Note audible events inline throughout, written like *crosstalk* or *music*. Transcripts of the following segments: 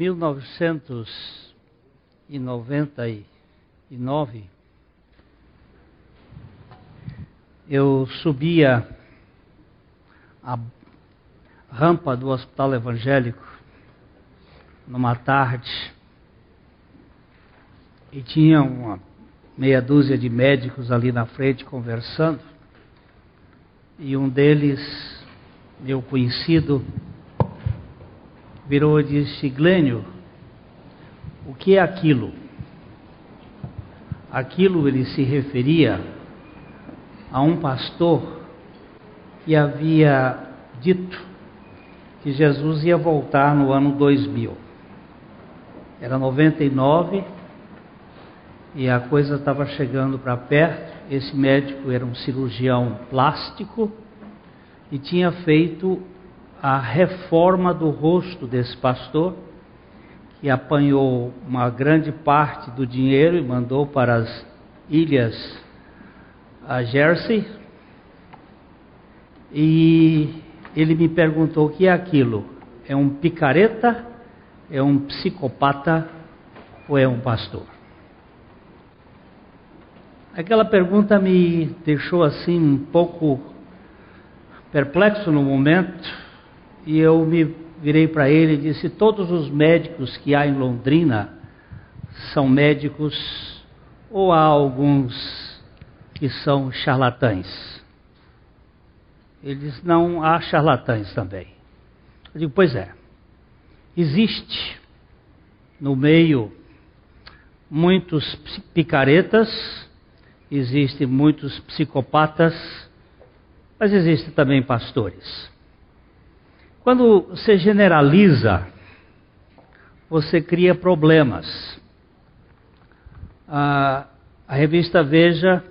1999, eu subia a rampa do Hospital Evangélico numa tarde e tinha uma meia dúzia de médicos ali na frente conversando e um deles, meu conhecido, virou e disse: Glênio, o que é aquilo? Aquilo ele se referia a um pastor que havia dito que Jesus ia voltar no ano 2000. Era 99 e a coisa estava chegando para perto. Esse médico era um cirurgião plástico e tinha feito a reforma do rosto desse pastor, que apanhou uma grande parte do dinheiro e mandou para as ilhas a Jersey. E ele me perguntou o que é aquilo: é um picareta, é um psicopata ou é um pastor? Aquela pergunta me deixou assim um pouco perplexo no momento e eu me virei para ele e disse: Todos os médicos que há em Londrina são médicos ou há alguns que são charlatães? Ele disse: Não, há charlatães também. Eu digo: Pois é, existe no meio muitos picaretas, existem muitos psicopatas, mas existem também pastores. Quando você generaliza, você cria problemas. A, a revista Veja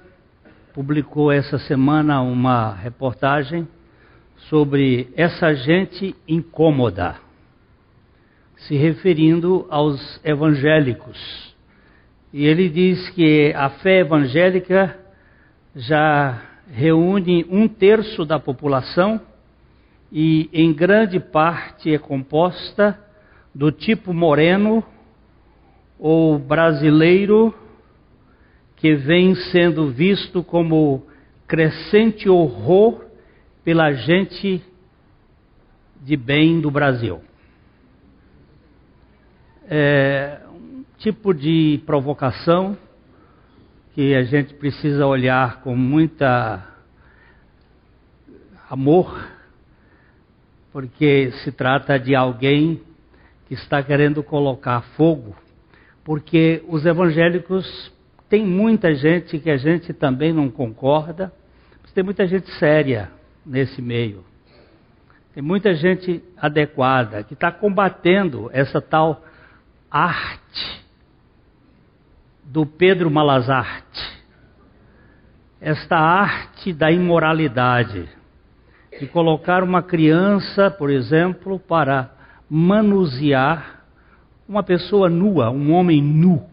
publicou essa semana uma reportagem sobre essa gente incômoda, se referindo aos evangélicos. E ele diz que a fé evangélica já reúne um terço da população e, em grande parte, é composta do tipo moreno ou brasileiro que vem sendo visto como crescente horror pela gente de bem do Brasil. É um tipo de provocação que a gente precisa olhar com muita amor, porque se trata de alguém que está querendo colocar fogo, porque os evangélicos tem muita gente que a gente também não concorda, mas tem muita gente séria nesse meio. Tem muita gente adequada que está combatendo essa tal arte do Pedro Malazarte. Esta arte da imoralidade, de colocar uma criança, por exemplo, para manusear uma pessoa nua, um homem nu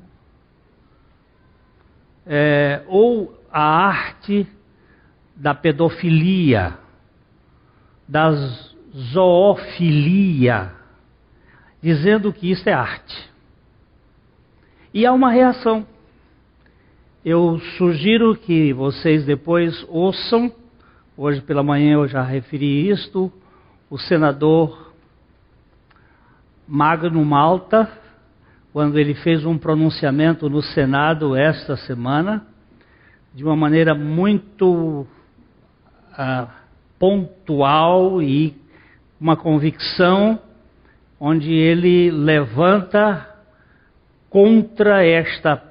é, ou a arte da pedofilia, da zoofilia, dizendo que isso é arte. E há uma reação. Eu sugiro que vocês depois ouçam, hoje pela manhã eu já referi isto, o senador Magno Malta, quando ele fez um pronunciamento no Senado esta semana, de uma maneira muito ah, pontual e uma convicção, onde ele levanta contra esta,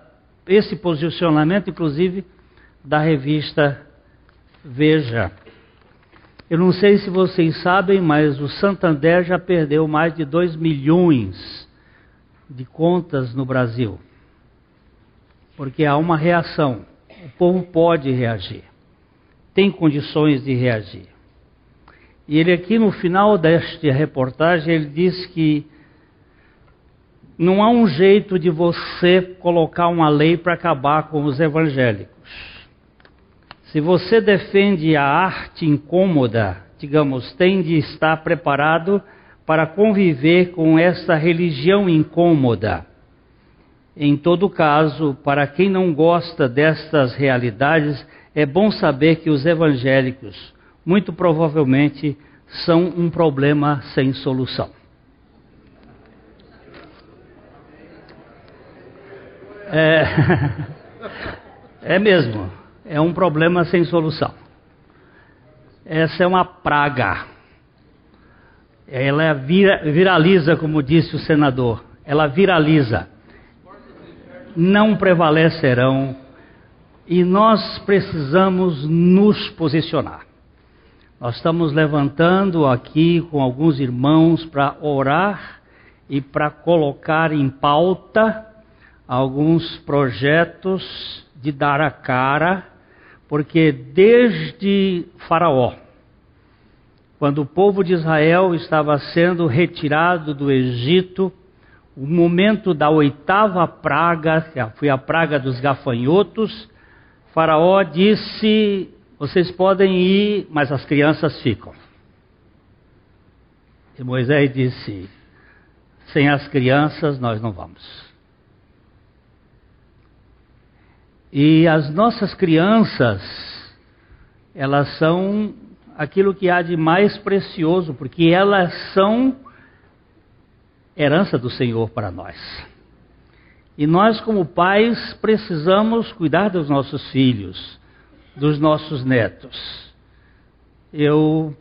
esse posicionamento, inclusive da revista Veja. Eu não sei se vocês sabem, mas o Santander já perdeu mais de 2 milhões de contas no Brasil. Porque há uma reação. O povo pode reagir. Tem condições de reagir. E ele aqui no final desta reportagem, ele diz que não há um jeito de você colocar uma lei para acabar com os evangélicos. Se você defende a arte incômoda, digamos, tem de estar preparado para conviver com esta religião incômoda. Em todo caso, para quem não gosta destas realidades, é bom saber que os evangélicos, muito provavelmente, são um problema sem solução. É, *laughs* é mesmo, é um problema sem solução. Essa é uma praga. Ela viraliza, como disse o senador, ela viraliza. Não prevalecerão e nós precisamos nos posicionar. Nós estamos levantando aqui com alguns irmãos para orar e para colocar em pauta alguns projetos de dar a cara, porque desde Faraó, quando o povo de Israel estava sendo retirado do Egito, o momento da oitava praga, que foi a praga dos gafanhotos, Faraó disse: Vocês podem ir, mas as crianças ficam. E Moisés disse: Sem as crianças nós não vamos. E as nossas crianças, elas são aquilo que há de mais precioso, porque elas são herança do Senhor para nós. E nós, como pais, precisamos cuidar dos nossos filhos, dos nossos netos. Eu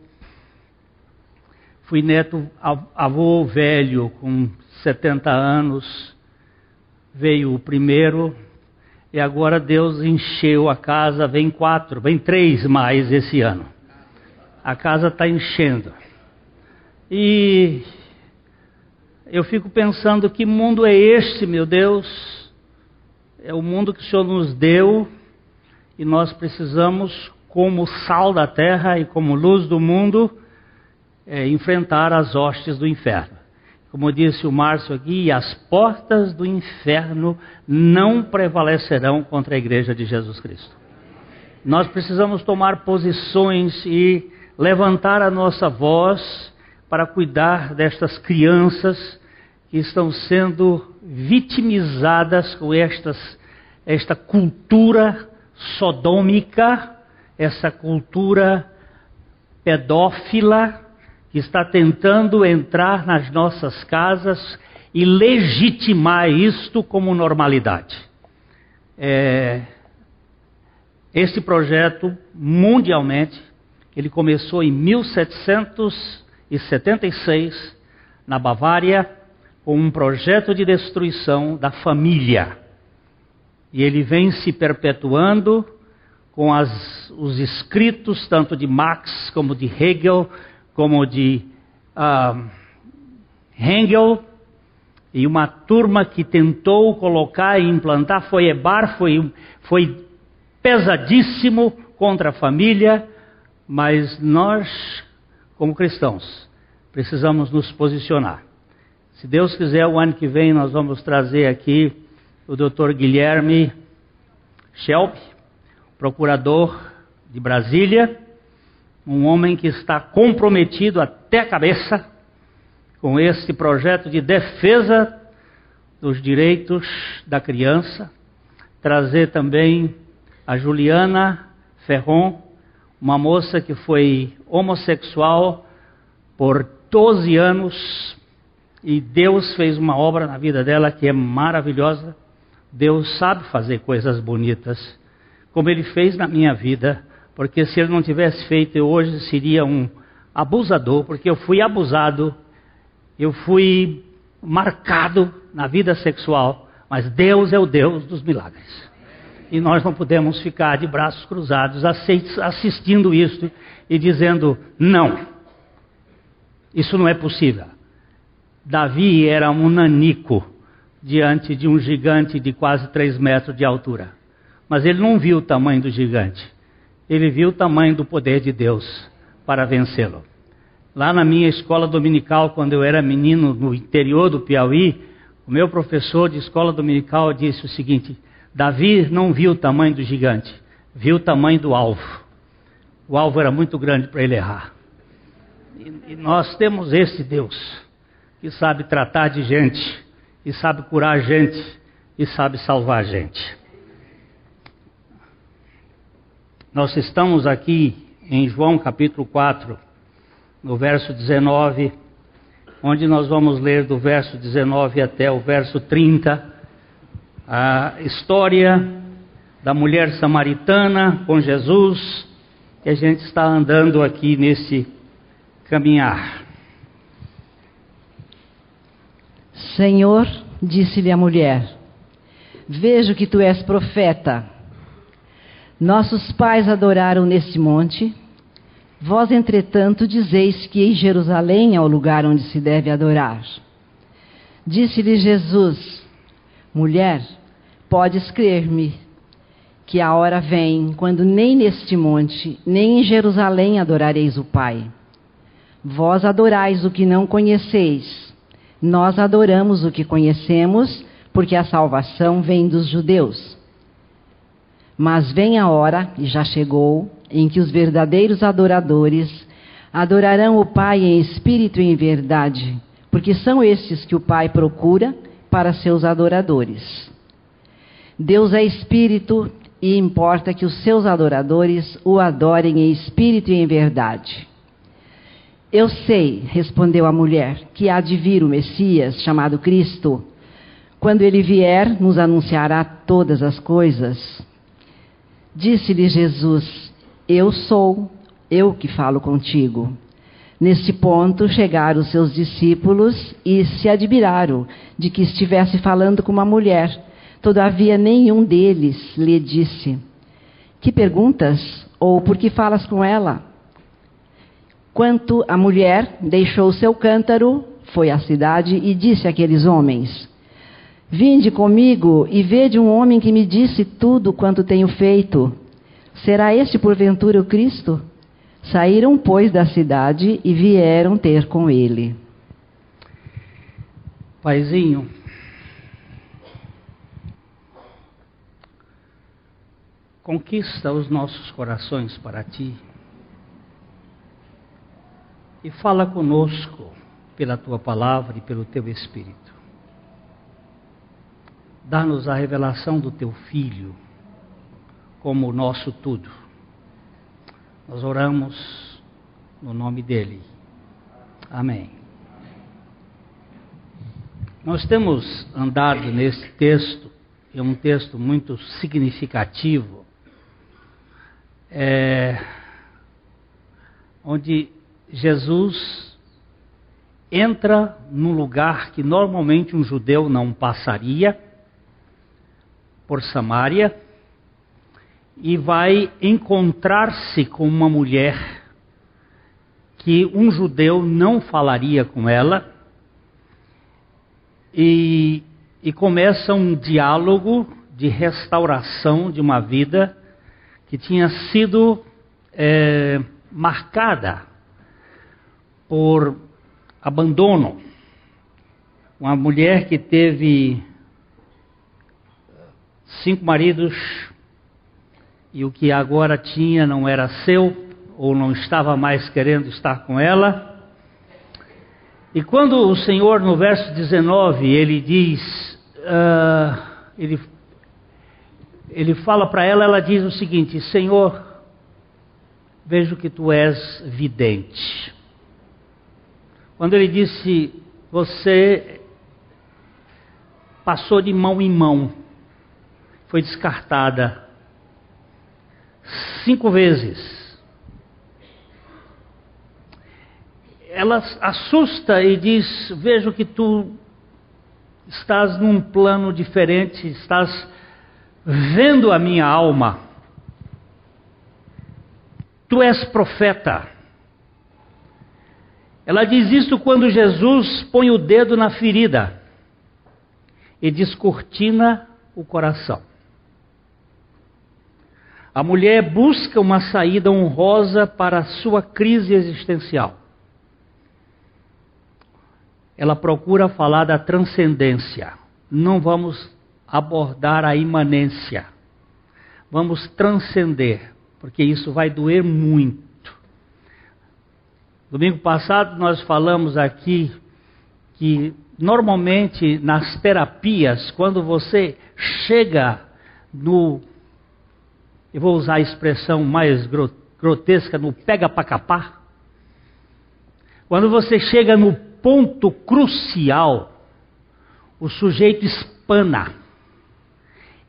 fui neto, avô velho, com 70 anos, veio o primeiro, e agora Deus encheu a casa, vem quatro, vem três mais esse ano a casa está enchendo. E eu fico pensando: que mundo é este, meu Deus? É o mundo que o Senhor nos deu e nós precisamos, como sal da terra e como luz do mundo, é, enfrentar as hostes do inferno. Como disse o Márcio aqui, as portas do inferno não prevalecerão contra a igreja de Jesus Cristo. Nós precisamos tomar posições e levantar a nossa voz para cuidar destas crianças que estão sendo vitimizadas com estas, esta cultura sodômica, essa cultura pedófila está tentando entrar nas nossas casas e legitimar isto como normalidade. É, este projeto, mundialmente, ele começou em 1776, na Bavária, com um projeto de destruição da família. E ele vem se perpetuando com as, os escritos, tanto de Marx como de Hegel, como de uh, Hegel, e uma turma que tentou colocar e implantar foi Ebar, foi, foi pesadíssimo contra a família, mas nós, como cristãos, precisamos nos posicionar. Se Deus quiser, o ano que vem nós vamos trazer aqui o Dr. Guilherme Shelby, procurador de Brasília, um homem que está comprometido até a cabeça com este projeto de defesa dos direitos da criança. Trazer também a Juliana Ferron, uma moça que foi homossexual por 12 anos e Deus fez uma obra na vida dela que é maravilhosa. Deus sabe fazer coisas bonitas, como Ele fez na minha vida, porque se Ele não tivesse feito, eu hoje seria um abusador, porque eu fui abusado, eu fui marcado na vida sexual, mas Deus é o Deus dos milagres e nós não podemos ficar de braços cruzados assistindo isso e dizendo: não, isso não é possível. Davi era um nanico diante de um gigante de quase três metros de altura. Mas ele não viu o tamanho do gigante, ele viu o tamanho do poder de Deus para vencê-lo. Lá na minha escola dominical, quando eu era menino no interior do Piauí, o meu professor de escola dominical disse o seguinte: Davi não viu o tamanho do gigante, viu o tamanho do alvo. O alvo era muito grande para ele errar. E, e nós temos esse Deus que sabe tratar de gente, e sabe curar gente, e sabe salvar gente. Nós estamos aqui em João capítulo 4, no verso 19, onde nós vamos ler do verso 19 até o verso 30, a história da mulher samaritana com Jesus, que a gente está andando aqui nesse caminhar. Senhor, disse-lhe a mulher, vejo que tu és profeta. Nossos pais adoraram neste monte, vós, entretanto, dizeis que em Jerusalém é o lugar onde se deve adorar. Disse-lhe Jesus, mulher, podes crer-me que a hora vem quando nem neste monte, nem em Jerusalém adorareis o Pai. Vós adorais o que não conheceis, nós adoramos o que conhecemos, porque a salvação vem dos judeus. Mas vem a hora, e já chegou, em que os verdadeiros adoradores adorarão o Pai em espírito e em verdade, porque são estes que o Pai procura para seus adoradores. Deus é espírito e importa que os seus adoradores o adorem em espírito e em verdade. Eu sei, respondeu a mulher, que há de vir o Messias, chamado Cristo. Quando ele vier, nos anunciará todas as coisas. Disse-lhe Jesus: Eu sou, eu que falo contigo. Neste ponto chegaram os seus discípulos e se admiraram de que estivesse falando com uma mulher. Todavia, nenhum deles lhe disse: Que perguntas? Ou por que falas com ela? Quanto a mulher, deixou seu cântaro, foi à cidade e disse àqueles homens: Vinde comigo e vede um homem que me disse tudo quanto tenho feito. Será este porventura o Cristo? Saíram, pois, da cidade e vieram ter com ele. Paizinho, Conquista os nossos corações para ti e fala conosco pela tua palavra e pelo teu Espírito. Dá-nos a revelação do teu Filho como o nosso tudo. Nós oramos no nome dele. Amém. Nós temos andado nesse texto, é um texto muito significativo é, onde Jesus entra num lugar que normalmente um judeu não passaria, por Samaria, e vai encontrar-se com uma mulher que um judeu não falaria com ela, e, e começa um diálogo de restauração de uma vida que tinha sido é, marcada por abandono. Uma mulher que teve cinco maridos e o que agora tinha não era seu ou não estava mais querendo estar com ela. E quando o Senhor, no verso 19, ele diz, uh, ele ele fala para ela, ela diz o seguinte: Senhor, vejo que tu és vidente. Quando ele disse, você passou de mão em mão, foi descartada cinco vezes. Ela assusta e diz: Vejo que tu estás num plano diferente, estás vendo a minha alma, tu és profeta. Ela diz isso quando Jesus põe o dedo na ferida e descortina o coração. A mulher busca uma saída honrosa para a sua crise existencial. Ela procura falar da transcendência. Não vamos abordar a imanência. Vamos transcender, porque isso vai doer muito. Domingo passado nós falamos aqui que normalmente nas terapias, quando você chega no. Eu vou usar a expressão mais grotesca, no pega para capar. Quando você chega no ponto crucial, o sujeito espana,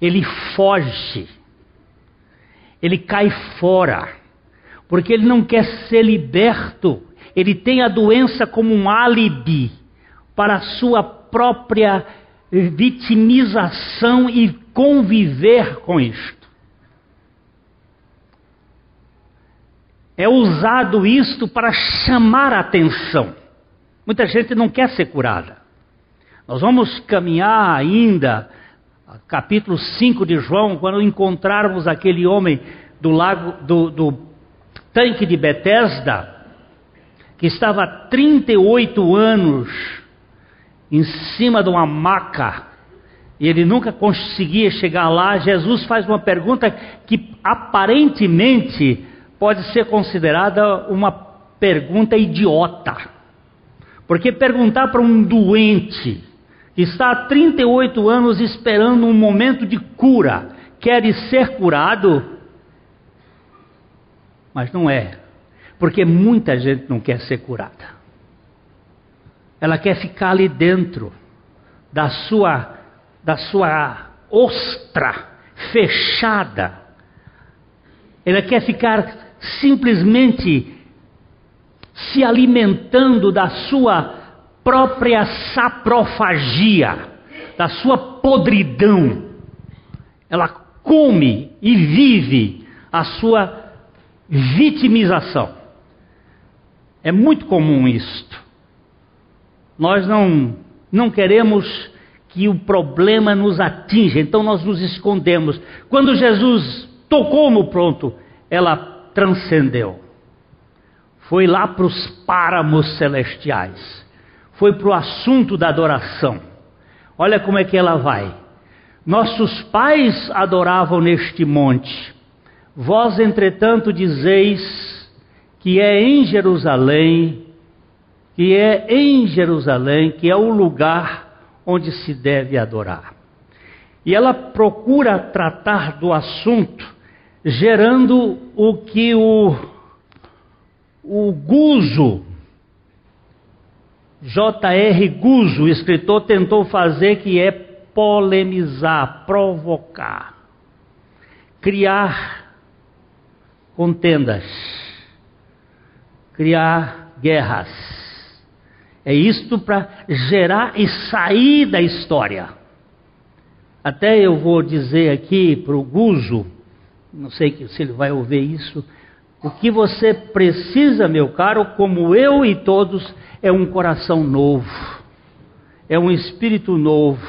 ele foge, ele cai fora, porque ele não quer ser liberto, ele tem a doença como um álibi para a sua própria vitimização e conviver com isto. É usado isto para chamar a atenção. Muita gente não quer ser curada. Nós vamos caminhar ainda, capítulo 5 de João, quando encontrarmos aquele homem do lago do, do tanque de Betesda, que estava há 38 anos em cima de uma maca, e ele nunca conseguia chegar lá, Jesus faz uma pergunta que aparentemente pode ser considerada uma pergunta idiota. Porque perguntar para um doente que está há 38 anos esperando um momento de cura, quer ser curado? Mas não é, porque muita gente não quer ser curada. Ela quer ficar ali dentro da sua da sua ostra fechada. Ela quer ficar simplesmente se alimentando da sua própria saprofagia, da sua podridão. Ela come e vive a sua vitimização. É muito comum isto. Nós não, não queremos que o problema nos atinja, então nós nos escondemos. Quando Jesus tocou no pronto, ela transcendeu. Foi lá para os páramos celestiais. Foi para o assunto da adoração. Olha como é que ela vai. Nossos pais adoravam neste monte. Vós, entretanto, dizeis que é em Jerusalém que é em Jerusalém, que é o lugar onde se deve adorar. E ela procura tratar do assunto, gerando o que o, o Guzo, J.R. Guzo, escritor, tentou fazer, que é polemizar, provocar, criar contendas, criar guerras é isto para gerar e sair da história. Até eu vou dizer aqui para o Guzo, não sei se ele vai ouvir isso, o que você precisa, meu caro, como eu e todos, é um coração novo, é um espírito novo,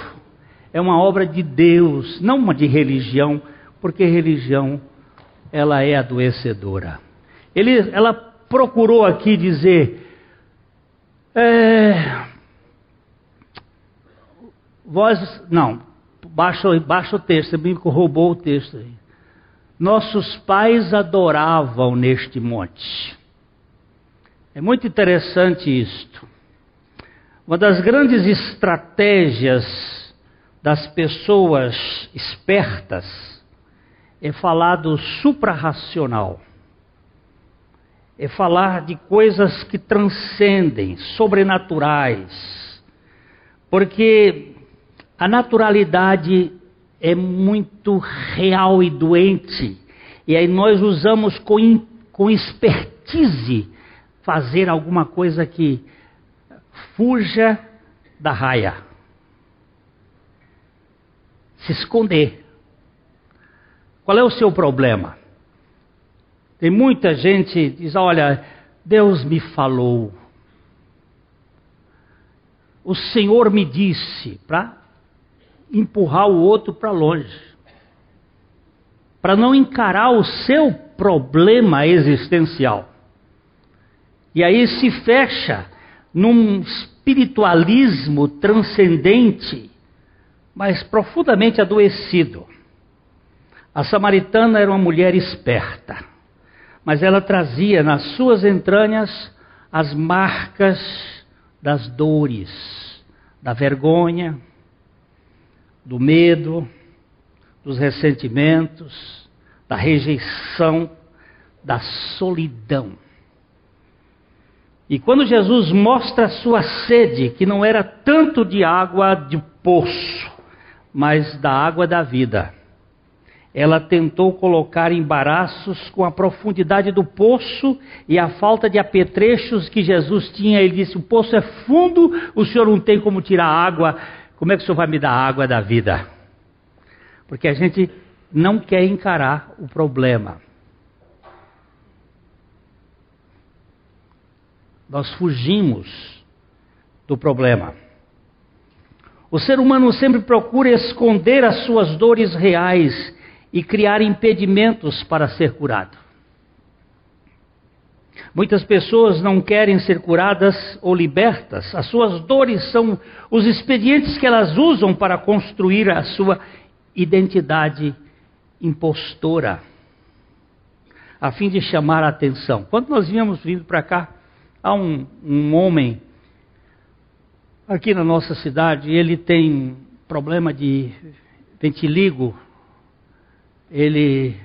é uma obra de Deus, não uma de religião, porque religião ela é adoecedora. Ele, ela procurou aqui dizer é... Vós, não, baixa, o texto, você me roubou o texto aí. Nossos pais adoravam neste monte. É muito interessante isto. Uma das grandes estratégias das pessoas espertas é falar do suprarracional é falar de coisas que transcendem, sobrenaturais. Porque a naturalidade é muito real e doente. E aí nós usamos com, com expertise fazer alguma coisa que fuja da raia. Se esconder. Qual é o seu problema? Tem muita gente que diz: olha, Deus me falou. O Senhor me disse para empurrar o outro para longe. Para não encarar o seu problema existencial. E aí se fecha num espiritualismo transcendente, mas profundamente adoecido. A samaritana era uma mulher esperta mas ela trazia nas suas entranhas as marcas das dores, da vergonha, do medo, dos ressentimentos, da rejeição, da solidão. E quando Jesus mostra a sua sede, que não era tanto de água de poço, mas da água da vida, ela tentou colocar embaraços com a profundidade do poço e a falta de apetrechos que Jesus tinha. Ele disse: O poço é fundo, o senhor não tem como tirar água. Como é que o senhor vai me dar água da vida? Porque a gente não quer encarar o problema. Nós fugimos do problema. O ser humano sempre procura esconder as suas dores reais e criar impedimentos para ser curado. Muitas pessoas não querem ser curadas ou libertas. As suas dores são os expedientes que elas usam para construir a sua identidade impostora, a fim de chamar a atenção. Quando nós vínhamos vindo para cá, há um, um homem aqui na nossa cidade, ele tem problema de ventiligo ele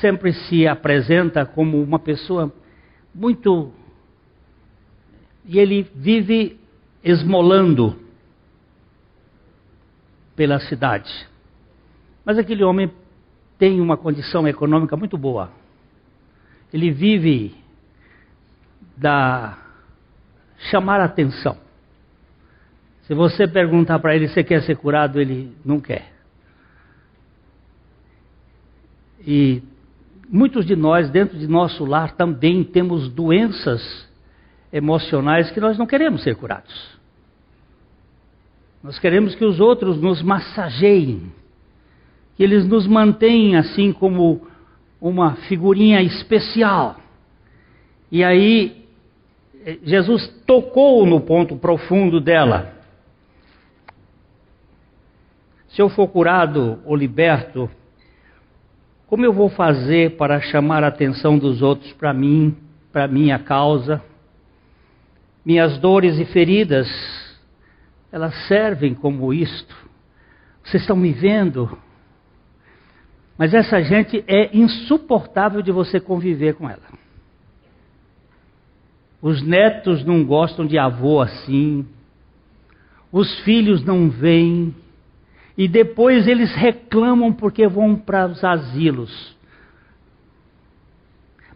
sempre se apresenta como uma pessoa muito. E ele vive esmolando pela cidade. Mas aquele homem tem uma condição econômica muito boa. Ele vive da chamar atenção. Se você perguntar para ele se quer ser curado, ele não quer. E muitos de nós, dentro de nosso lar, também temos doenças emocionais que nós não queremos ser curados. Nós queremos que os outros nos massageiem, que eles nos mantenham assim como uma figurinha especial. E aí, eh, Jesus tocou no ponto profundo dela. Se eu for curado ou liberto, como eu vou fazer para chamar a atenção dos outros para mim, para minha causa? Minhas dores e feridas, elas servem como isto. Vocês estão me vendo? Mas essa gente é insuportável de você conviver com ela. Os netos não gostam de avô assim. Os filhos não vêm e depois eles reclamam porque vão para os asilos.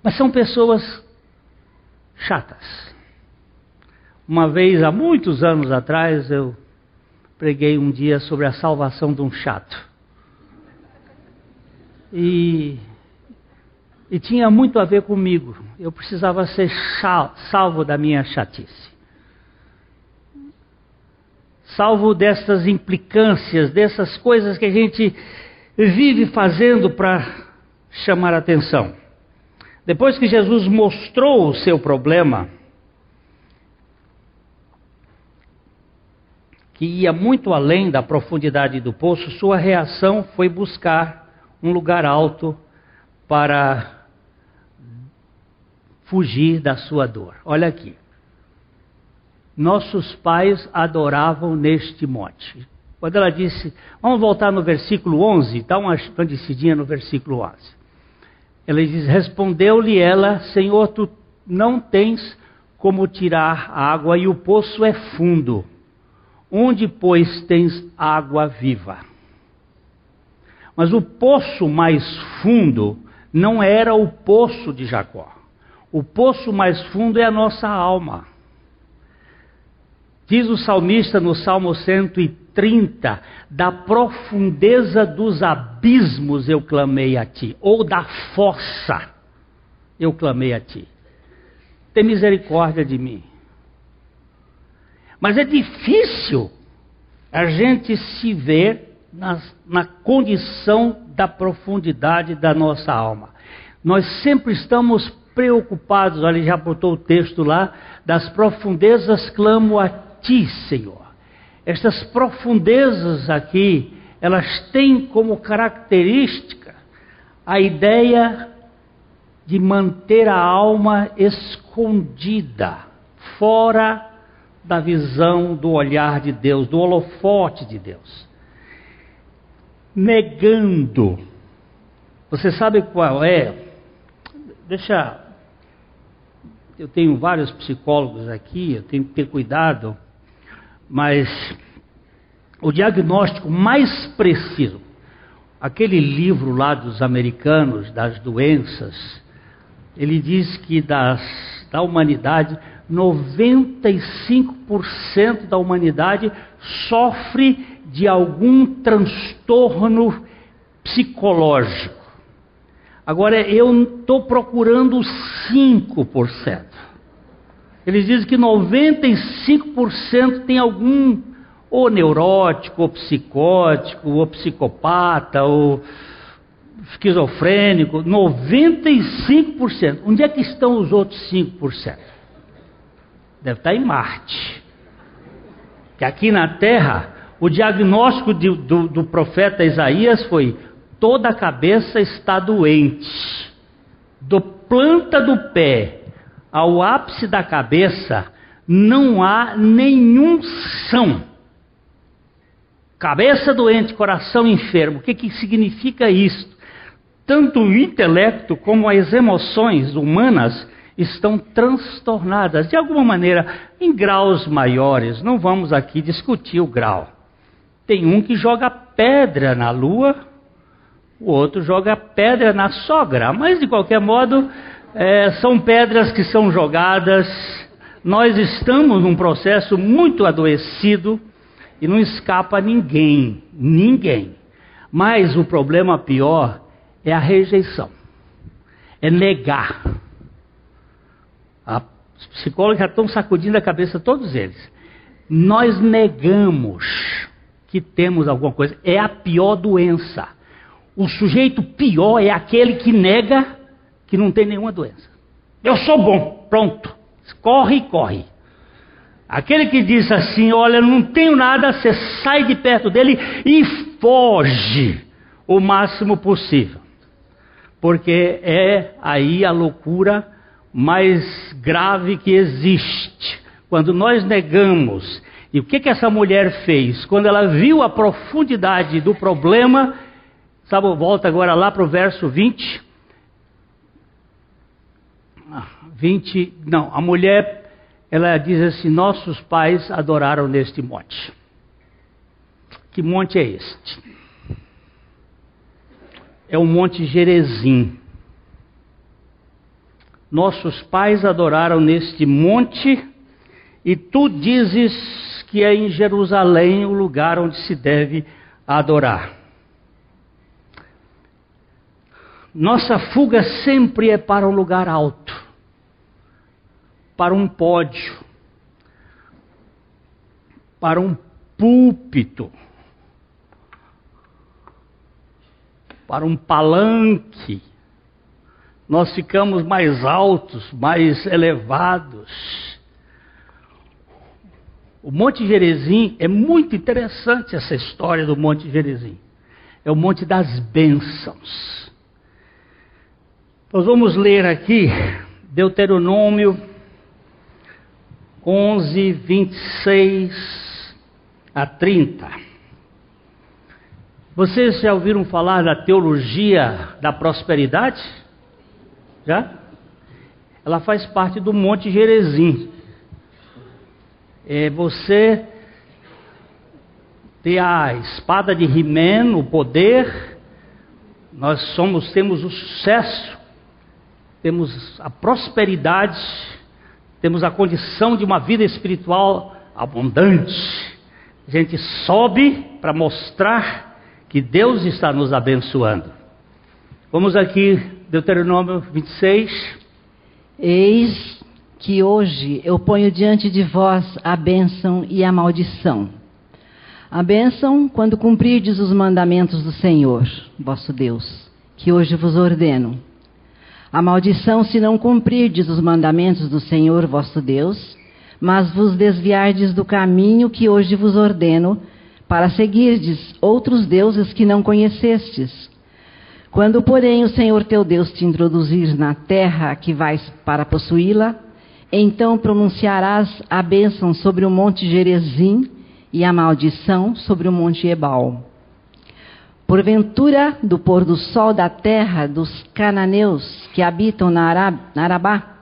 Mas são pessoas chatas. Uma vez, há muitos anos atrás, eu preguei um dia sobre a salvação de um chato. E, e tinha muito a ver comigo. Eu precisava ser salvo da minha chatice salvo dessas implicâncias, dessas coisas que a gente vive fazendo para chamar atenção. Depois que Jesus mostrou o seu problema, que ia muito além da profundidade do poço, sua reação foi buscar um lugar alto para fugir da sua dor. Olha aqui nossos pais adoravam neste monte. Quando ela disse, vamos voltar no versículo 11, dá uma descidinha no versículo 11. Ela diz: Respondeu-lhe ela, Senhor, tu não tens como tirar água e o poço é fundo. Onde, pois, tens água viva? Mas o poço mais fundo não era o poço de Jacó. O poço mais fundo é a nossa alma. Diz o salmista no Salmo 130: Da profundeza dos abismos eu clamei a ti, ou da fossa eu clamei a ti. Tem misericórdia de mim. Mas é difícil a gente se ver na, na condição da profundidade da nossa alma. Nós sempre estamos preocupados, olha, já botou o texto lá, das profundezas clamo a ti, Senhor. Estas profundezas aqui, elas têm como característica a ideia de manter a alma escondida, fora da visão do olhar de Deus, do holofote de Deus. Negando. Você sabe qual é? Deixa. Eu tenho vários psicólogos aqui, eu tenho que ter cuidado, mas o diagnóstico mais preciso, aquele livro lá dos americanos, das doenças, ele diz que das, da humanidade, 95% da humanidade sofre de algum transtorno psicológico. Agora, eu estou procurando 5%. Eles dizem que 95% tem algum, ou neurótico, ou psicótico, ou psicopata, ou esquizofrênico. 95%. Onde é que estão os outros 5%? Deve estar em Marte. Que aqui na Terra, o diagnóstico de, do, do profeta Isaías foi: toda a cabeça está doente. Do planta do pé ao ápice da cabeça, não há nenhum são. Cabeça doente, coração enfermo. O que, que significa isso? Tanto o intelecto como as emoções humanas estão transtornadas, de alguma maneira, em graus maiores. Não vamos aqui discutir o grau. Tem um que joga pedra na lua, o outro joga pedra na sogra, mas de qualquer modo, é, são pedras que são jogadas. Nós estamos num processo muito adoecido e não escapa ninguém, ninguém. Mas o problema pior é a rejeição, é negar. Os psicólogos já estão sacudindo a cabeça, todos eles. Nós negamos que temos alguma coisa. É a pior doença. O sujeito pior é aquele que nega que não tem nenhuma doença. Eu sou bom, pronto. Corre e corre. Aquele que diz assim: Olha, não tenho nada, você sai de perto dele e foge o máximo possível. Porque é aí a loucura mais grave que existe. Quando nós negamos, e o que, que essa mulher fez? Quando ela viu a profundidade do problema, sabe, volta agora lá para o verso 20. 20, não, a mulher, ela diz assim: Nossos pais adoraram neste monte. Que monte é este? É o Monte Gerezim. Nossos pais adoraram neste monte, e tu dizes que é em Jerusalém o lugar onde se deve adorar. Nossa fuga sempre é para um lugar alto, para um pódio, para um púlpito, para um palanque nós ficamos mais altos, mais elevados. O Monte Gerezim é muito interessante essa história do Monte Gerezim. É o Monte das Bênçãos. Nós vamos ler aqui Deuteronômio 11, 26 a 30. Vocês já ouviram falar da teologia da prosperidade? Já? Ela faz parte do Monte Gerezim. É você ter a espada de Rimeno, o poder, nós somos, temos o sucesso, temos a prosperidade, temos a condição de uma vida espiritual abundante. A gente sobe para mostrar que Deus está nos abençoando. Vamos aqui Deuteronômio 26. Eis que hoje eu ponho diante de vós a bênção e a maldição. A bênção quando cumprirdes os mandamentos do Senhor, vosso Deus, que hoje vos ordeno. A maldição se não cumprirdes os mandamentos do Senhor, vosso Deus, mas vos desviardes do caminho que hoje vos ordeno, para seguirdes outros deuses que não conhecestes Quando, porém, o Senhor teu Deus te introduzir na terra que vais para possuí-la, então pronunciarás a bênção sobre o monte Gerezim e a maldição sobre o monte Ebal. Porventura, do pôr do sol da terra dos cananeus que habitam na, Arabá,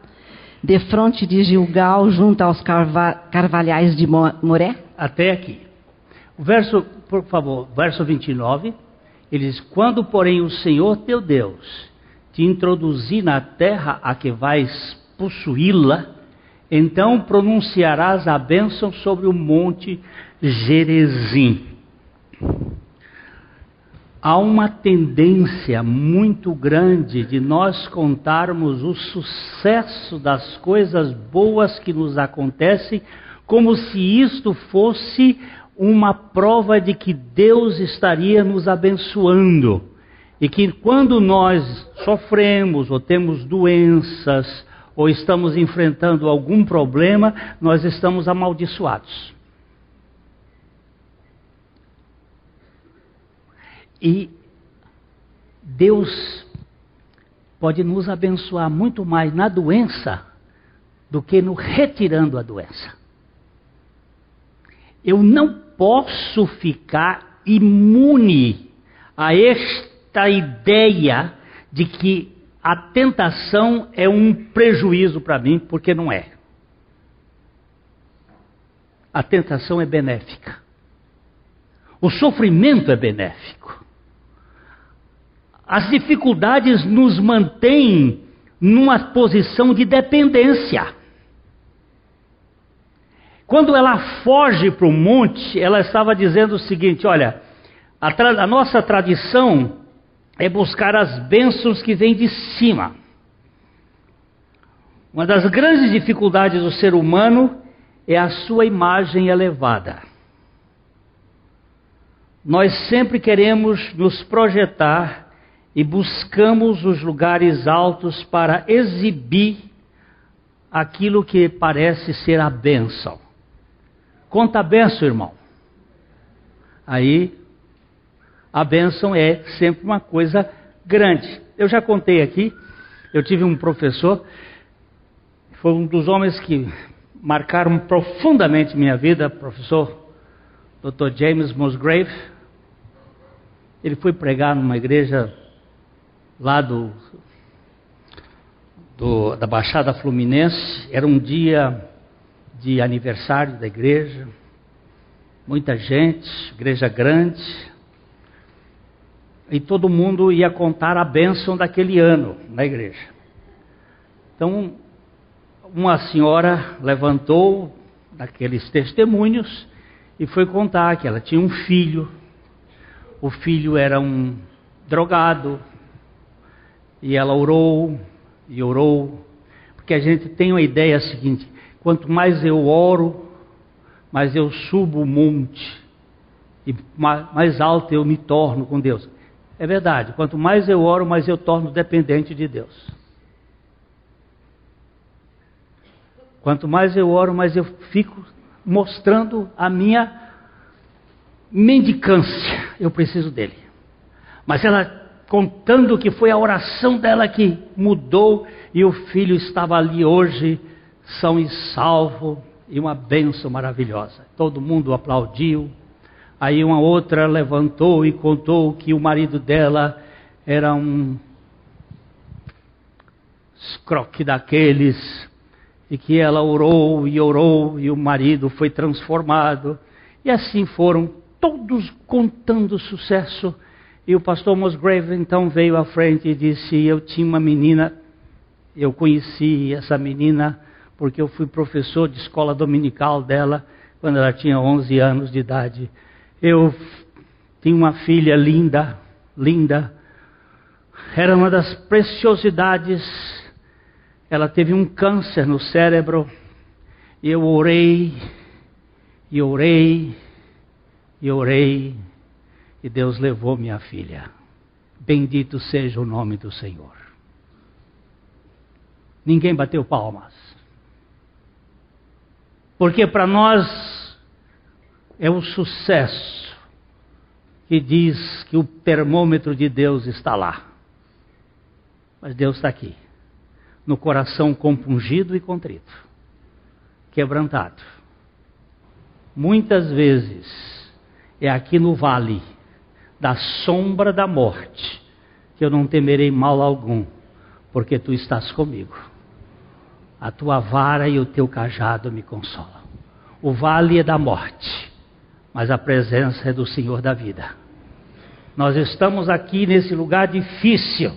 de frente de Gilgal, junto aos carva carvalhais de Moré? Até aqui. O verso, por favor, verso 29, ele diz: Quando, porém, o Senhor teu Deus te introduzir na terra a que vais possuí-la, então pronunciarás a bênção sobre o monte Gerezim há uma tendência muito grande de nós contarmos o sucesso das coisas boas que nos acontecem, como se isto fosse uma prova de que Deus estaria nos abençoando. E que quando nós sofremos ou temos doenças ou estamos enfrentando algum problema, nós estamos amaldiçoados. E Deus pode nos abençoar muito mais na doença do que no retirando a doença. Eu não posso ficar imune a esta ideia de que a tentação é um prejuízo para mim, porque não é. A tentação é benéfica. O sofrimento é benéfico. As dificuldades nos mantêm numa posição de dependência. Quando ela foge para o monte, ela estava dizendo o seguinte: olha, a, a nossa tradição é buscar as bênçãos que vêm de cima. Uma das grandes dificuldades do ser humano é a sua imagem elevada. Nós sempre queremos nos projetar e buscamos os lugares altos para exibir aquilo que parece ser a bênção. Conta a bênção, irmão. Aí, a bênção é sempre uma coisa grande. Eu já contei aqui, eu tive um professor, foi um dos homens que marcaram profundamente minha vida, professor Dr. James Musgrave. Ele foi pregar numa igreja lá do, do, da Baixada Fluminense. Era um dia de aniversário da igreja, muita gente, igreja grande. E todo mundo ia contar a bênção daquele ano na igreja. Então, uma senhora levantou daqueles testemunhos e foi contar que ela tinha um filho. O filho era um drogado, e ela orou e orou, porque a gente tem uma ideia seguinte: quanto mais eu oro, mais eu subo o monte, e mais alto eu me torno com Deus. É verdade, quanto mais eu oro, mais eu torno dependente de Deus. Quanto mais eu oro, mais eu fico mostrando a minha mendicância. Eu preciso dele. Mas ela contando que foi a oração dela que mudou e o filho estava ali hoje, são e salvo, e uma benção maravilhosa. Todo mundo aplaudiu. Aí uma outra levantou e contou que o marido dela era um escroque daqueles, e que ela orou e orou, e o marido foi transformado. E assim foram todos contando sucesso e o pastor Musgrave então veio à frente e disse: Eu tinha uma menina, eu conheci essa menina porque eu fui professor de escola dominical dela quando ela tinha 11 anos de idade. Eu tinha uma filha linda, linda, era uma das preciosidades. Ela teve um câncer no cérebro. Eu orei, e orei, e orei e Deus levou minha filha. Bendito seja o nome do Senhor. Ninguém bateu palmas. Porque para nós é o sucesso que diz que o termômetro de Deus está lá. Mas Deus está aqui, no coração compungido e contrito, quebrantado. Muitas vezes é aqui no vale da sombra da morte que eu não temerei mal algum, porque tu estás comigo. A tua vara e o teu cajado me consolam. O vale é da morte, mas a presença é do Senhor da vida. Nós estamos aqui nesse lugar difícil.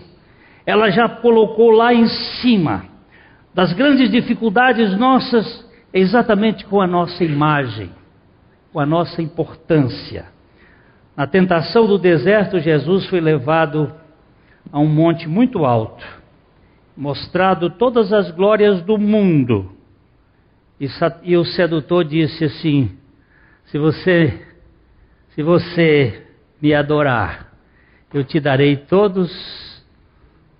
Ela já colocou lá em cima das grandes dificuldades nossas, exatamente com a nossa imagem, com a nossa importância. Na tentação do deserto, Jesus foi levado a um monte muito alto, mostrado todas as glórias do mundo. E, o sedutor disse assim: Se você, se você me adorar, eu te darei todos,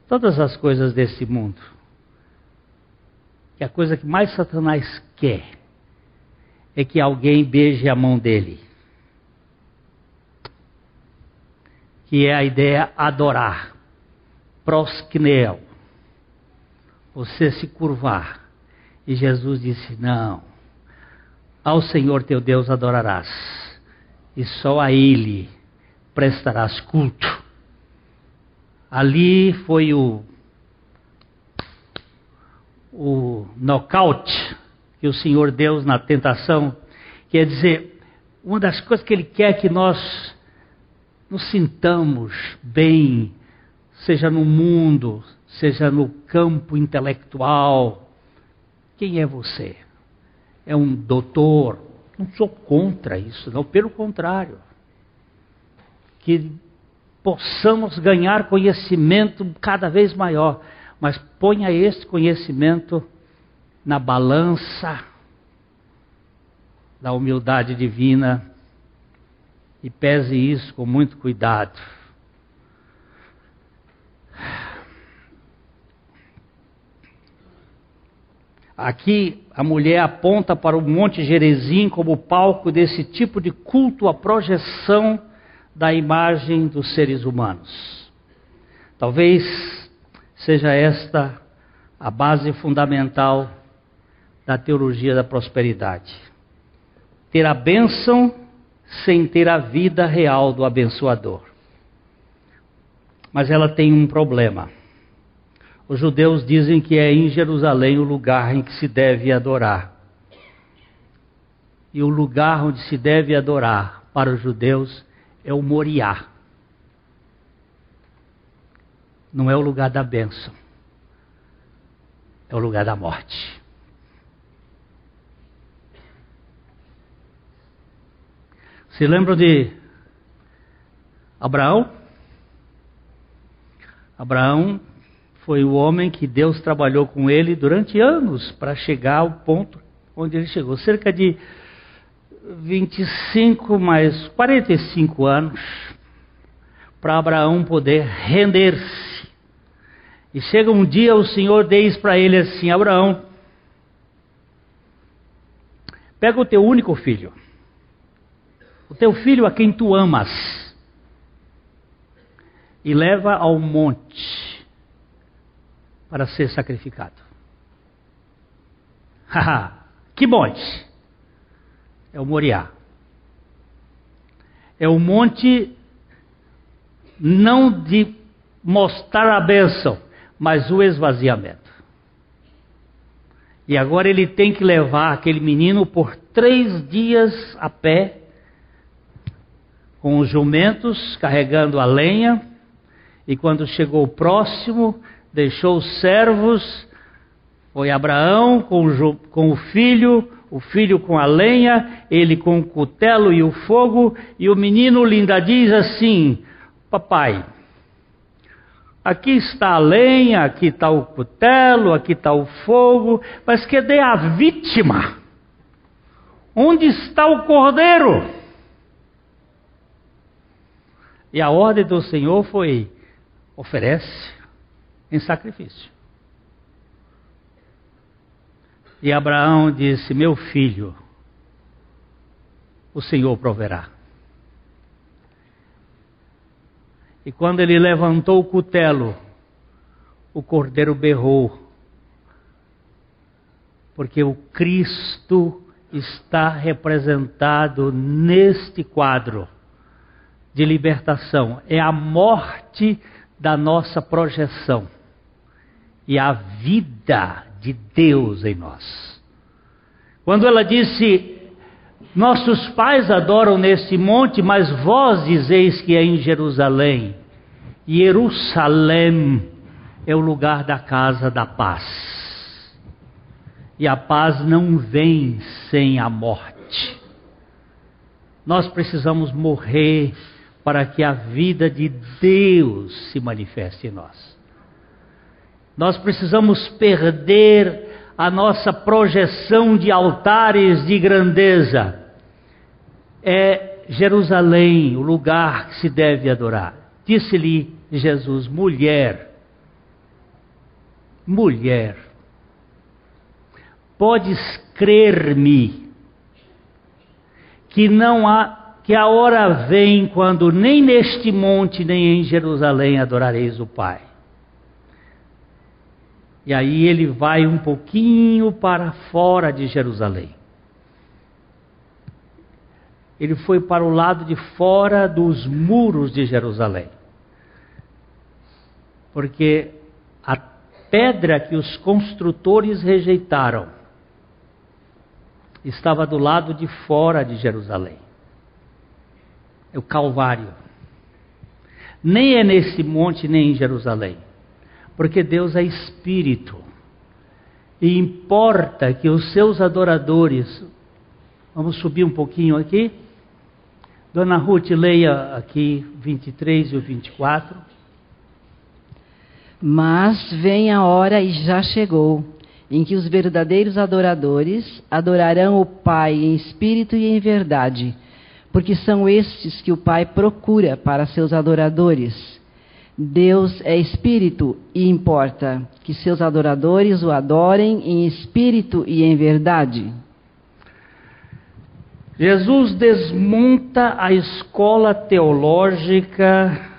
todas as coisas desse mundo. Que a coisa que mais Satanás quer é que alguém beije a mão dele. Que é a ideia adorar. Proskneo. Você se curvar. E Jesus disse: Não. Ao Senhor teu Deus adorarás. E só a Ele prestarás culto. Ali foi o, o nocaute que o Senhor deu na tentação. Quer dizer, uma das coisas que Ele quer que nós nos sintamos bem, seja no mundo, seja no campo intelectual. Quem é você? É um doutor? Não sou contra isso, não, pelo contrário que possamos ganhar conhecimento cada vez maior, mas ponha esse conhecimento na balança da humildade divina e pese isso com muito cuidado. Aqui a mulher aponta para o Monte Gerezim como palco desse tipo de culto à projeção da imagem dos seres humanos. Talvez seja esta a base fundamental da teologia da prosperidade. Ter a bênção sem ter a vida real do abençoador. Mas ela tem um problema. Os judeus dizem que é em Jerusalém o lugar em que se deve adorar. E o lugar onde se deve adorar para os judeus é o Moriá. Não é o lugar da bênção. É o lugar da morte. Se lembram de Abraão? Abraão foi o homem que Deus trabalhou com ele durante anos para chegar ao ponto onde ele chegou. Cerca de 25 mais 45 anos para Abraão poder render-se. E chega um dia o Senhor diz para ele assim: Abraão, pega o teu único filho, o teu filho a quem tu amas, e leva ao monte para ser sacrificado. *laughs* Haha, que monte! é o Moriá. É o monte não de mostrar a bênção, mas o esvaziamento. E agora ele tem que levar aquele menino por três dias a pé, com os jumentos carregando a lenha, e quando chegou próximo, deixou os servos, foi Abraão com o, com o filho, o filho com a lenha, ele com o cutelo e o fogo, e o menino linda diz assim: Papai, aqui está a lenha, aqui está o cutelo, aqui está o fogo, mas cadê a vítima? Onde está o cordeiro? E a ordem do Senhor foi: oferece em sacrifício. E Abraão disse: Meu filho, o Senhor proverá. E quando ele levantou o cutelo, o cordeiro berrou. Porque o Cristo está representado neste quadro de libertação. É a morte da nossa projeção e a vida de Deus em nós. Quando ela disse: Nossos pais adoram neste monte, mas vós dizeis que é em Jerusalém. Jerusalém é o lugar da casa da paz. E a paz não vem sem a morte. Nós precisamos morrer para que a vida de Deus se manifeste em nós. Nós precisamos perder a nossa projeção de altares de grandeza. É Jerusalém o lugar que se deve adorar. Disse-lhe Jesus: mulher, mulher, podes crer-me que não há que a hora vem quando nem neste monte nem em Jerusalém adorareis o Pai. E aí ele vai um pouquinho para fora de Jerusalém. Ele foi para o lado de fora dos muros de Jerusalém. Porque a pedra que os construtores rejeitaram estava do lado de fora de Jerusalém. É o Calvário. Nem é nesse monte, nem em Jerusalém. Porque Deus é espírito. E importa que os seus adoradores. Vamos subir um pouquinho aqui. Dona Ruth, leia aqui 23 e o 24. Mas vem a hora e já chegou, em que os verdadeiros adoradores adorarão o Pai em espírito e em verdade, porque são estes que o Pai procura para seus adoradores. Deus é espírito e importa que seus adoradores o adorem em espírito e em verdade. Jesus desmonta a escola teológica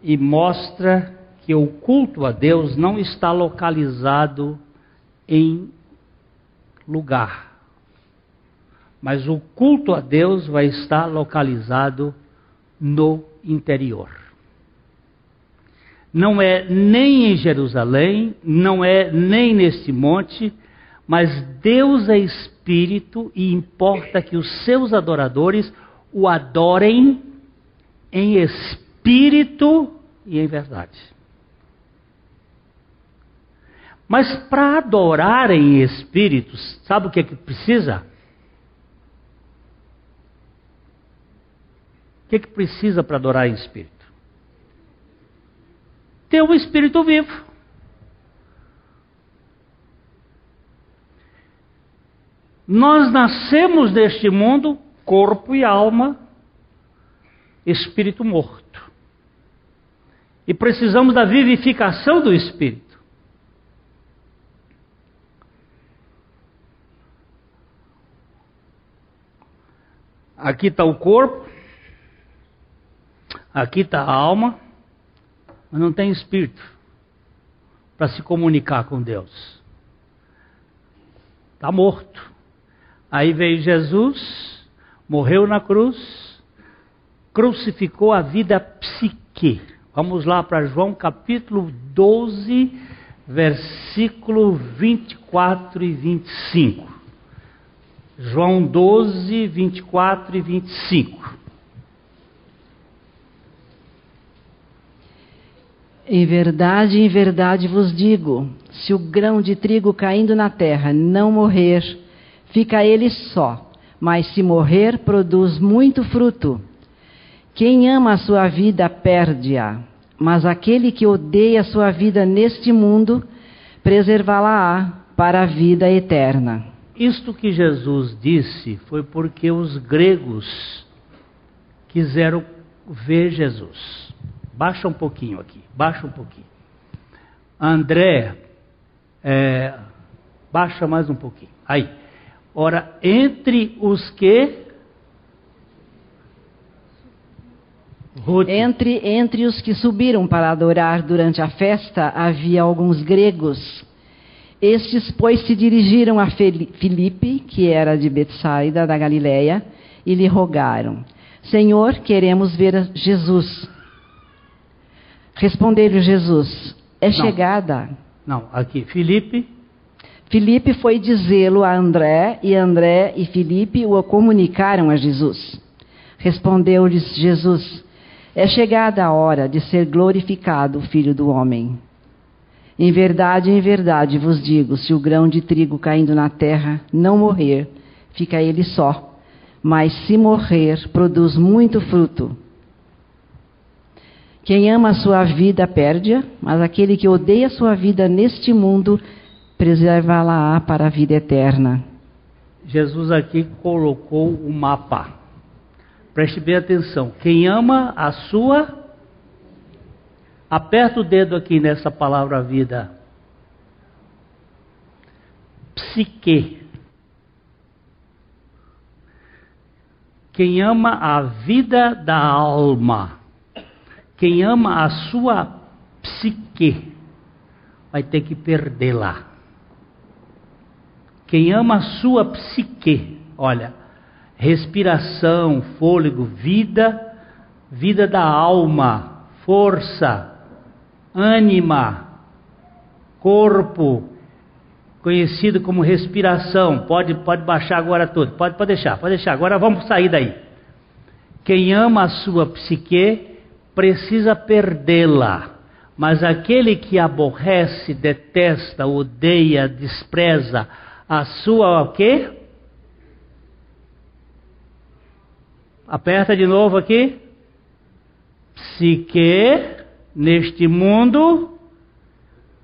e mostra que o culto a Deus não está localizado em lugar mas o culto a Deus vai estar localizado no interior. Não é nem em Jerusalém, não é nem neste monte, mas Deus é espírito e importa que os seus adoradores o adorem em espírito e em verdade. Mas para adorar em espíritos, sabe o que é que precisa? O que, é que precisa para adorar em espírito? Ter um espírito vivo. Nós nascemos deste mundo, corpo e alma, espírito morto. E precisamos da vivificação do espírito. Aqui está o corpo, Aqui está a alma, mas não tem espírito para se comunicar com Deus. Está morto. Aí veio Jesus, morreu na cruz, crucificou a vida psique. Vamos lá para João capítulo 12, versículo 24 e 25. João 12, 24 e 25. Em verdade, em verdade vos digo: se o grão de trigo caindo na terra não morrer, fica ele só, mas se morrer, produz muito fruto. Quem ama a sua vida, perde-a, mas aquele que odeia a sua vida neste mundo, preservá-la-á para a vida eterna. Isto que Jesus disse foi porque os gregos quiseram ver Jesus. Baixa um pouquinho aqui, baixa um pouquinho. André, é, baixa mais um pouquinho. Aí. Ora, entre os que Ruth. Entre, entre os que subiram para adorar durante a festa havia alguns gregos. Estes, pois, se dirigiram a Filipe, que era de Betsaida, da Galiléia, e lhe rogaram: Senhor, queremos ver Jesus. Respondeu-lhe Jesus: É Não. chegada. Não, aqui, Filipe, Filipe foi dizê-lo a André, e André e Filipe o comunicaram a Jesus. Respondeu-lhes Jesus: É chegada a hora de ser glorificado o Filho do Homem. Em verdade, em verdade vos digo: se o grão de trigo caindo na terra não morrer, fica ele só. Mas se morrer, produz muito fruto. Quem ama a sua vida perde-a, mas aquele que odeia a sua vida neste mundo preservá-la-á para a vida eterna. Jesus aqui colocou o mapa. Preste bem atenção. Quem ama a sua. Aperta o dedo aqui nessa palavra vida. Psique. Quem ama a vida da alma. Quem ama a sua psique. Vai ter que perdê-la. Quem ama a sua psique, olha, respiração, fôlego, vida, vida da alma, força, ânima, corpo, conhecido como respiração. Pode, pode baixar agora tudo, pode, pode deixar, pode deixar. Agora vamos sair daí. Quem ama a sua psique precisa perdê-la. Mas aquele que aborrece, detesta, odeia, despreza a sua o quê? Aperta de novo aqui. Psique neste mundo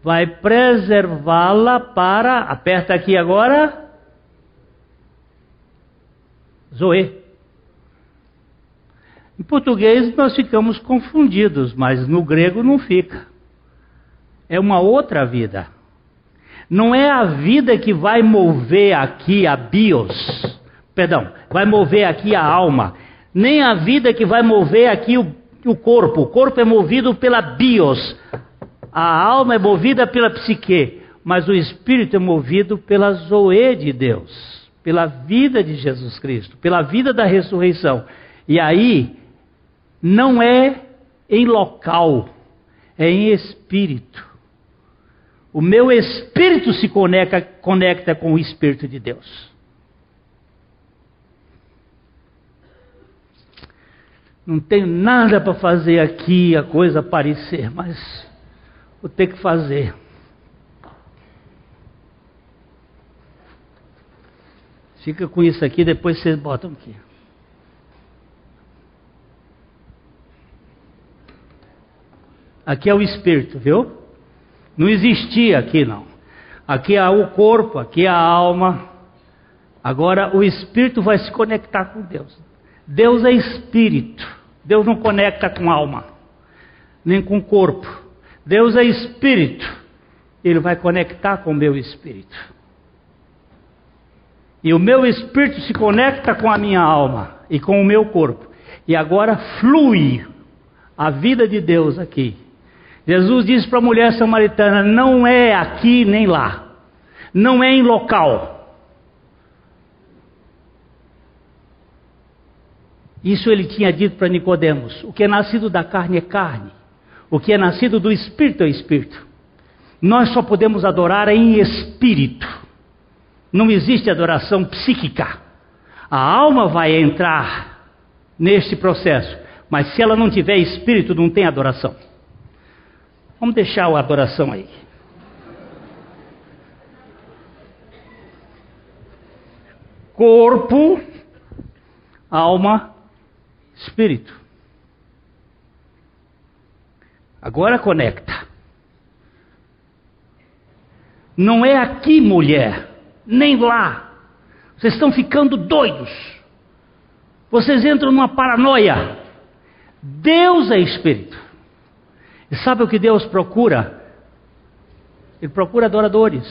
vai preservá-la para. Aperta aqui agora. Zoe. Em português nós ficamos confundidos, mas no grego não fica. É uma outra vida. Não é a vida que vai mover aqui a bios, perdão, vai mover aqui a alma, nem a vida que vai mover aqui o, o corpo. O corpo é movido pela bios, a alma é movida pela psique, mas o espírito é movido pela zoe de Deus, pela vida de Jesus Cristo, pela vida da ressurreição. E aí não é em local, é em espírito. O meu espírito se conecta, conecta com o espírito de Deus. Não tenho nada para fazer aqui, a coisa aparecer, mas vou ter que fazer. Fica com isso aqui, depois vocês botam aqui. Aqui é o espírito, viu? Não existia aqui não. Aqui é o corpo, aqui é a alma. Agora o espírito vai se conectar com Deus. Deus é espírito. Deus não conecta com alma, nem com corpo. Deus é espírito. Ele vai conectar com o meu espírito. E o meu espírito se conecta com a minha alma e com o meu corpo. E agora flui a vida de Deus aqui. Jesus disse para a mulher samaritana: não é aqui nem lá, não é em local. Isso ele tinha dito para Nicodemos: o que é nascido da carne é carne, o que é nascido do espírito é espírito. Nós só podemos adorar em espírito. Não existe adoração psíquica. A alma vai entrar neste processo, mas se ela não tiver espírito, não tem adoração. Vamos deixar a adoração aí. Corpo, alma, espírito. Agora conecta. Não é aqui, mulher, nem lá. Vocês estão ficando doidos. Vocês entram numa paranoia. Deus é espírito. E sabe o que Deus procura? Ele procura adoradores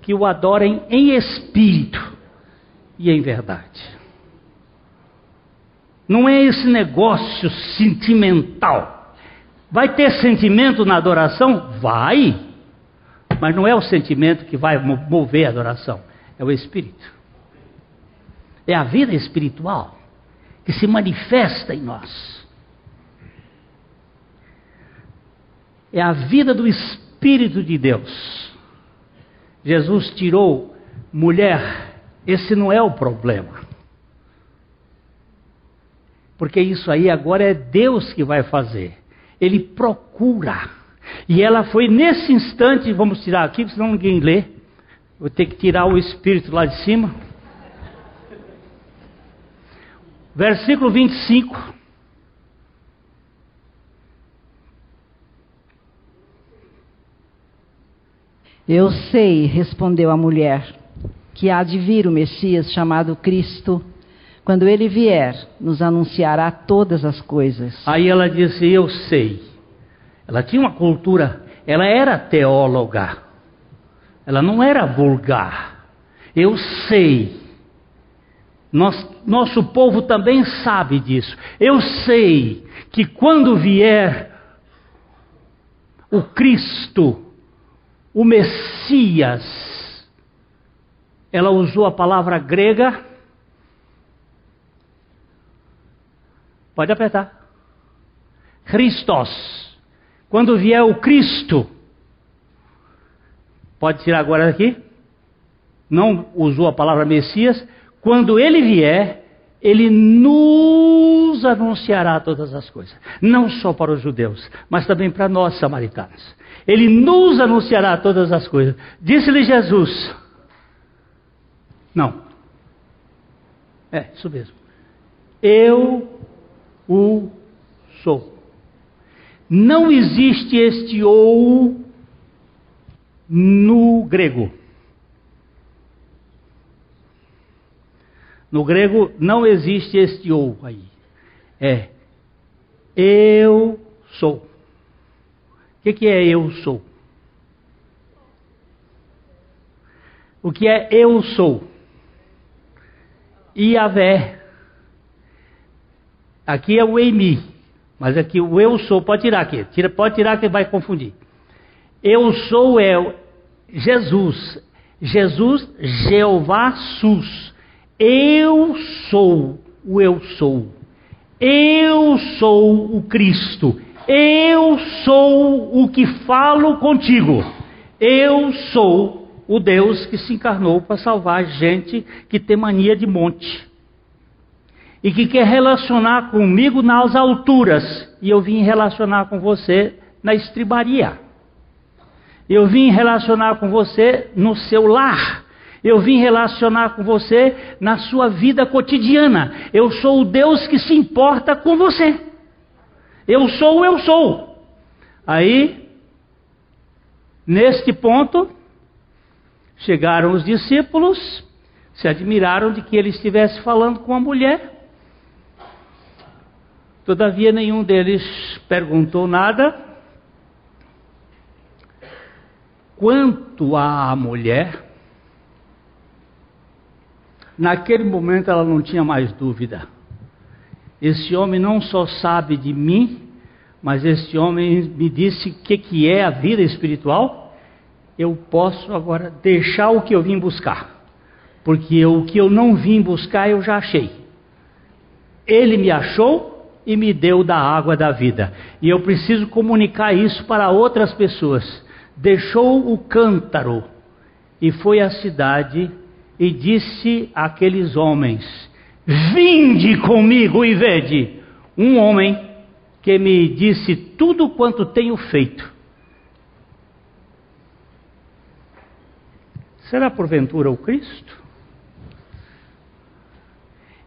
que o adorem em espírito e em verdade. Não é esse negócio sentimental. Vai ter sentimento na adoração? Vai. Mas não é o sentimento que vai mover a adoração, é o espírito. É a vida espiritual que se manifesta em nós. É a vida do Espírito de Deus. Jesus tirou mulher, esse não é o problema. Porque isso aí agora é Deus que vai fazer. Ele procura. E ela foi nesse instante, vamos tirar aqui, senão ninguém lê. Vou ter que tirar o espírito lá de cima. Versículo 25. Eu sei, respondeu a mulher, que há de vir o Messias chamado Cristo. Quando ele vier, nos anunciará todas as coisas. Aí ela disse: Eu sei. Ela tinha uma cultura, ela era teóloga, ela não era vulgar. Eu sei. Nós, nosso povo também sabe disso. Eu sei que quando vier o Cristo, o Messias, ela usou a palavra grega. Pode apertar. Christos. Quando vier o Cristo, pode tirar agora aqui. Não usou a palavra Messias quando ele vier, ele nos anunciará todas as coisas. Não só para os judeus, mas também para nós samaritanos. Ele nos anunciará todas as coisas. Disse-lhe Jesus. Não. É, isso mesmo. Eu o sou. Não existe este ou no grego. No grego não existe este ou aí. É eu sou. O que, que é eu sou? O que é eu sou? Iavé. Aqui é o Emi. Mas aqui o eu sou, pode tirar aqui. Tira, pode tirar que vai confundir. Eu sou é Jesus. Jesus, Jeová Sus. Eu sou o eu sou. Eu sou o Cristo. Eu sou o que falo contigo. Eu sou o Deus que se encarnou para salvar gente que tem mania de monte. E que quer relacionar comigo nas alturas. E eu vim relacionar com você na estribaria. Eu vim relacionar com você no seu lar. Eu vim relacionar com você na sua vida cotidiana. Eu sou o Deus que se importa com você. Eu sou o eu sou. Aí, neste ponto, chegaram os discípulos, se admiraram de que ele estivesse falando com a mulher. Todavia, nenhum deles perguntou nada. Quanto à mulher, Naquele momento ela não tinha mais dúvida. Esse homem não só sabe de mim, mas esse homem me disse o que, que é a vida espiritual. Eu posso agora deixar o que eu vim buscar, porque eu, o que eu não vim buscar eu já achei. Ele me achou e me deu da água da vida, e eu preciso comunicar isso para outras pessoas. Deixou o cântaro e foi à cidade e disse àqueles homens: Vinde comigo e vede um homem que me disse tudo quanto tenho feito. Será porventura o Cristo?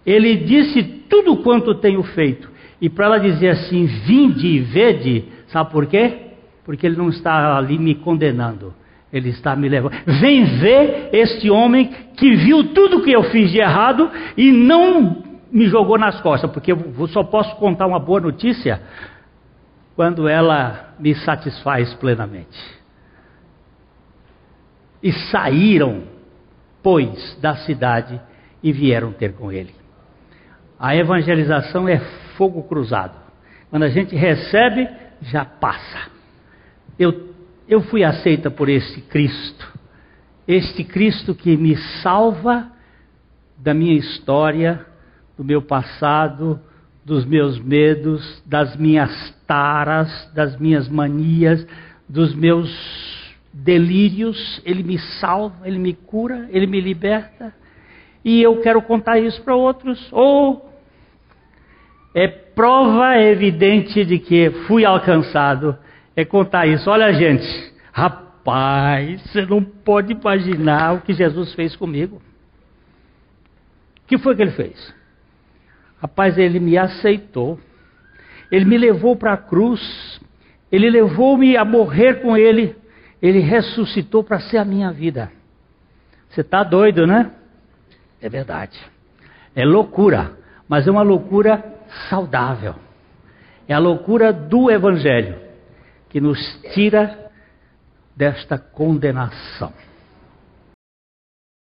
Ele disse tudo quanto tenho feito. E para ela dizer assim, vinde e vede, sabe por quê? Porque ele não está ali me condenando. Ele está me levando. Vem ver este homem que viu tudo que eu fiz de errado e não me jogou nas costas, porque eu só posso contar uma boa notícia quando ela me satisfaz plenamente. E saíram, pois, da cidade e vieram ter com ele. A evangelização é fogo cruzado. Quando a gente recebe, já passa. Eu, eu fui aceita por este Cristo. Este Cristo que me salva da minha história, do meu passado, dos meus medos, das minhas taras, das minhas manias, dos meus delírios. Ele me salva, ele me cura, ele me liberta. E eu quero contar isso para outros. Ou é prova evidente de que fui alcançado. É contar isso. Olha, gente, rapaz, você não pode imaginar o que Jesus fez comigo. O que foi que ele fez? Rapaz, ele me aceitou. Ele me levou para a cruz. Ele levou-me a morrer com ele. Ele ressuscitou para ser a minha vida. Você está doido, né? É verdade. É loucura, mas é uma loucura saudável. É a loucura do Evangelho que nos tira desta condenação.